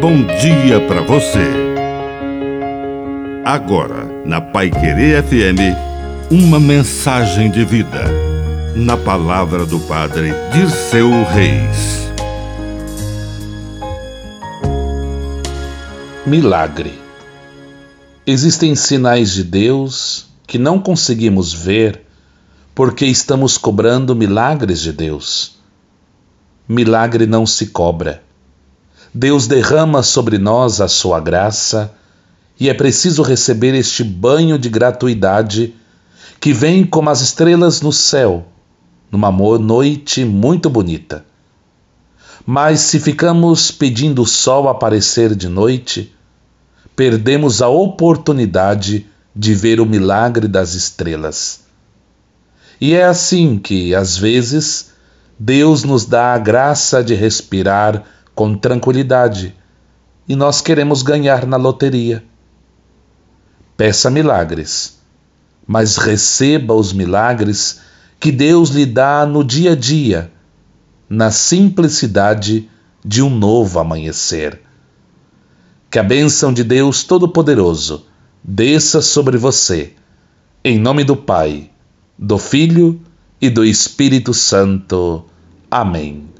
bom dia para você. Agora, na Pai Querer FM, uma mensagem de vida. Na palavra do Padre Dirceu Reis. Milagre. Existem sinais de Deus que não conseguimos ver porque estamos cobrando milagres de Deus. Milagre não se cobra Deus derrama sobre nós a sua graça e é preciso receber este banho de gratuidade que vem como as estrelas no céu, numa noite muito bonita. Mas se ficamos pedindo o sol aparecer de noite, perdemos a oportunidade de ver o milagre das estrelas. E é assim que, às vezes, Deus nos dá a graça de respirar com tranquilidade e nós queremos ganhar na loteria. Peça milagres, mas receba os milagres que Deus lhe dá no dia a dia, na simplicidade de um novo amanhecer. Que a bênção de Deus Todo-Poderoso desça sobre você, em nome do Pai, do Filho e do Espírito Santo. Amém.